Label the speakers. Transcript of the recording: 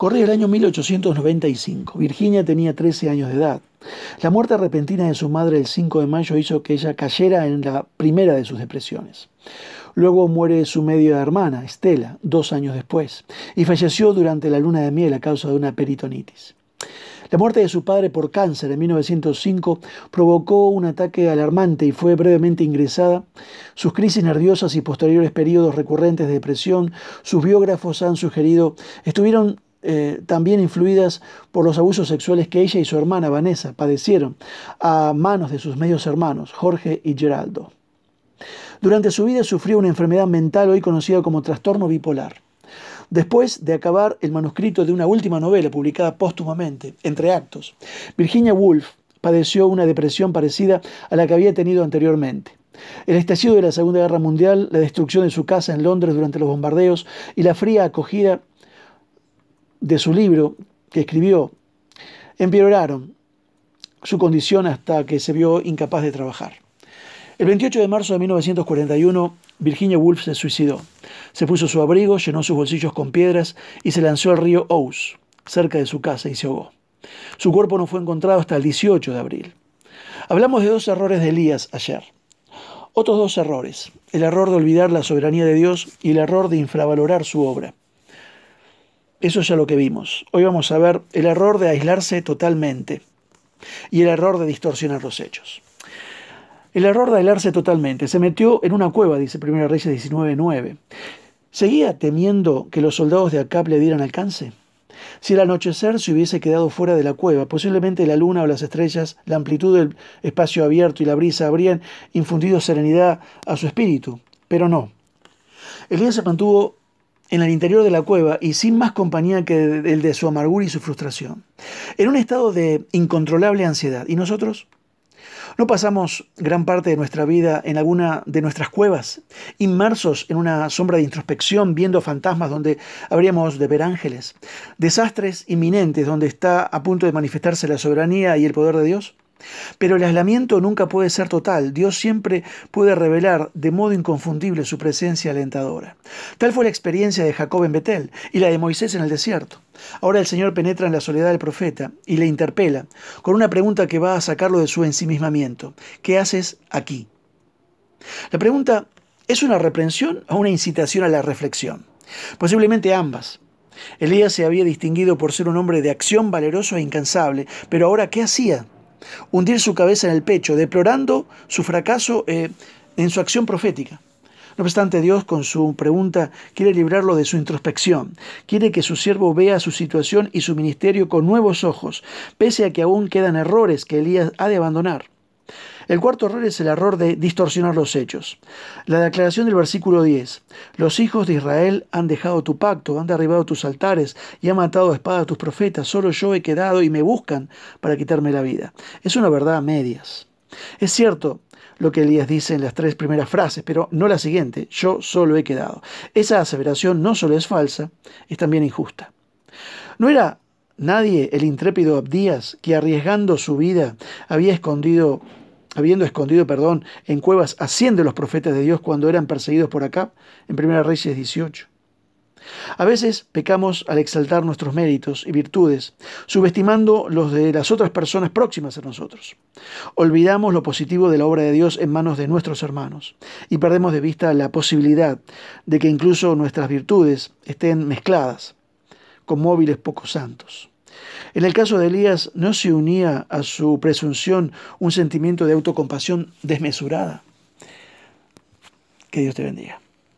Speaker 1: Corría el año 1895. Virginia tenía 13 años de edad. La muerte repentina de su madre el 5 de mayo hizo que ella cayera en la primera de sus depresiones. Luego muere su media hermana, Estela, dos años después, y falleció durante la luna de miel a causa de una peritonitis. La muerte de su padre por cáncer en 1905 provocó un ataque alarmante y fue brevemente ingresada. Sus crisis nerviosas y posteriores periodos recurrentes de depresión, sus biógrafos han sugerido, estuvieron eh, también influidas por los abusos sexuales que ella y su hermana Vanessa padecieron a manos de sus medios hermanos, Jorge y Geraldo. Durante su vida sufrió una enfermedad mental hoy conocida como trastorno bipolar. Después de acabar el manuscrito de una última novela publicada póstumamente, Entre Actos, Virginia Woolf padeció una depresión parecida a la que había tenido anteriormente. El estallido de la Segunda Guerra Mundial, la destrucción de su casa en Londres durante los bombardeos y la fría acogida de su libro que escribió empeoraron su condición hasta que se vio incapaz de trabajar. El 28 de marzo de 1941, Virginia Woolf se suicidó. Se puso su abrigo, llenó sus bolsillos con piedras y se lanzó al río Ouse, cerca de su casa, y se ahogó. Su cuerpo no fue encontrado hasta el 18 de abril. Hablamos de dos errores de Elías ayer. Otros dos errores. El error de olvidar la soberanía de Dios y el error de infravalorar su obra. Eso es ya lo que vimos. Hoy vamos a ver el error de aislarse totalmente y el error de distorsionar los hechos. El error de aislarse totalmente. Se metió en una cueva, dice 1 Reyes 19.9. ¿Seguía temiendo que los soldados de Acab le dieran alcance? Si al anochecer se hubiese quedado fuera de la cueva, posiblemente la luna o las estrellas, la amplitud del espacio abierto y la brisa habrían infundido serenidad a su espíritu, pero no. Elías se mantuvo en el interior de la cueva y sin más compañía que el de su amargura y su frustración, en un estado de incontrolable ansiedad. ¿Y nosotros? ¿No pasamos gran parte de nuestra vida en alguna de nuestras cuevas, inmersos en una sombra de introspección, viendo fantasmas donde habríamos de ver ángeles, desastres inminentes donde está a punto de manifestarse la soberanía y el poder de Dios? Pero el aislamiento nunca puede ser total. Dios siempre puede revelar de modo inconfundible su presencia alentadora. Tal fue la experiencia de Jacob en Betel y la de Moisés en el desierto. Ahora el Señor penetra en la soledad del profeta y le interpela con una pregunta que va a sacarlo de su ensimismamiento. ¿Qué haces aquí? La pregunta es una reprensión o una incitación a la reflexión. Posiblemente ambas. Elías se había distinguido por ser un hombre de acción valeroso e incansable, pero ahora ¿qué hacía? Hundir su cabeza en el pecho, deplorando su fracaso eh, en su acción profética. No obstante, Dios con su pregunta quiere librarlo de su introspección, quiere que su siervo vea su situación y su ministerio con nuevos ojos, pese a que aún quedan errores que Elías ha de abandonar. El cuarto error es el error de distorsionar los hechos. La declaración del versículo 10. Los hijos de Israel han dejado tu pacto, han derribado tus altares y han matado a espada a tus profetas. Solo yo he quedado y me buscan para quitarme la vida. Es una verdad a medias. Es cierto lo que Elías dice en las tres primeras frases, pero no la siguiente, yo solo he quedado. Esa aseveración no solo es falsa, es también injusta. No era nadie el intrépido Abdías que arriesgando su vida había escondido habiendo escondido, perdón, en cuevas a cien de los profetas de Dios cuando eran perseguidos por acá, en 1 Reyes 18. A veces pecamos al exaltar nuestros méritos y virtudes, subestimando los de las otras personas próximas a nosotros. Olvidamos lo positivo de la obra de Dios en manos de nuestros hermanos y perdemos de vista la posibilidad de que incluso nuestras virtudes estén mezcladas con móviles poco santos. En el caso de Elías no se unía a su presunción un sentimiento de autocompasión desmesurada. Que Dios te bendiga.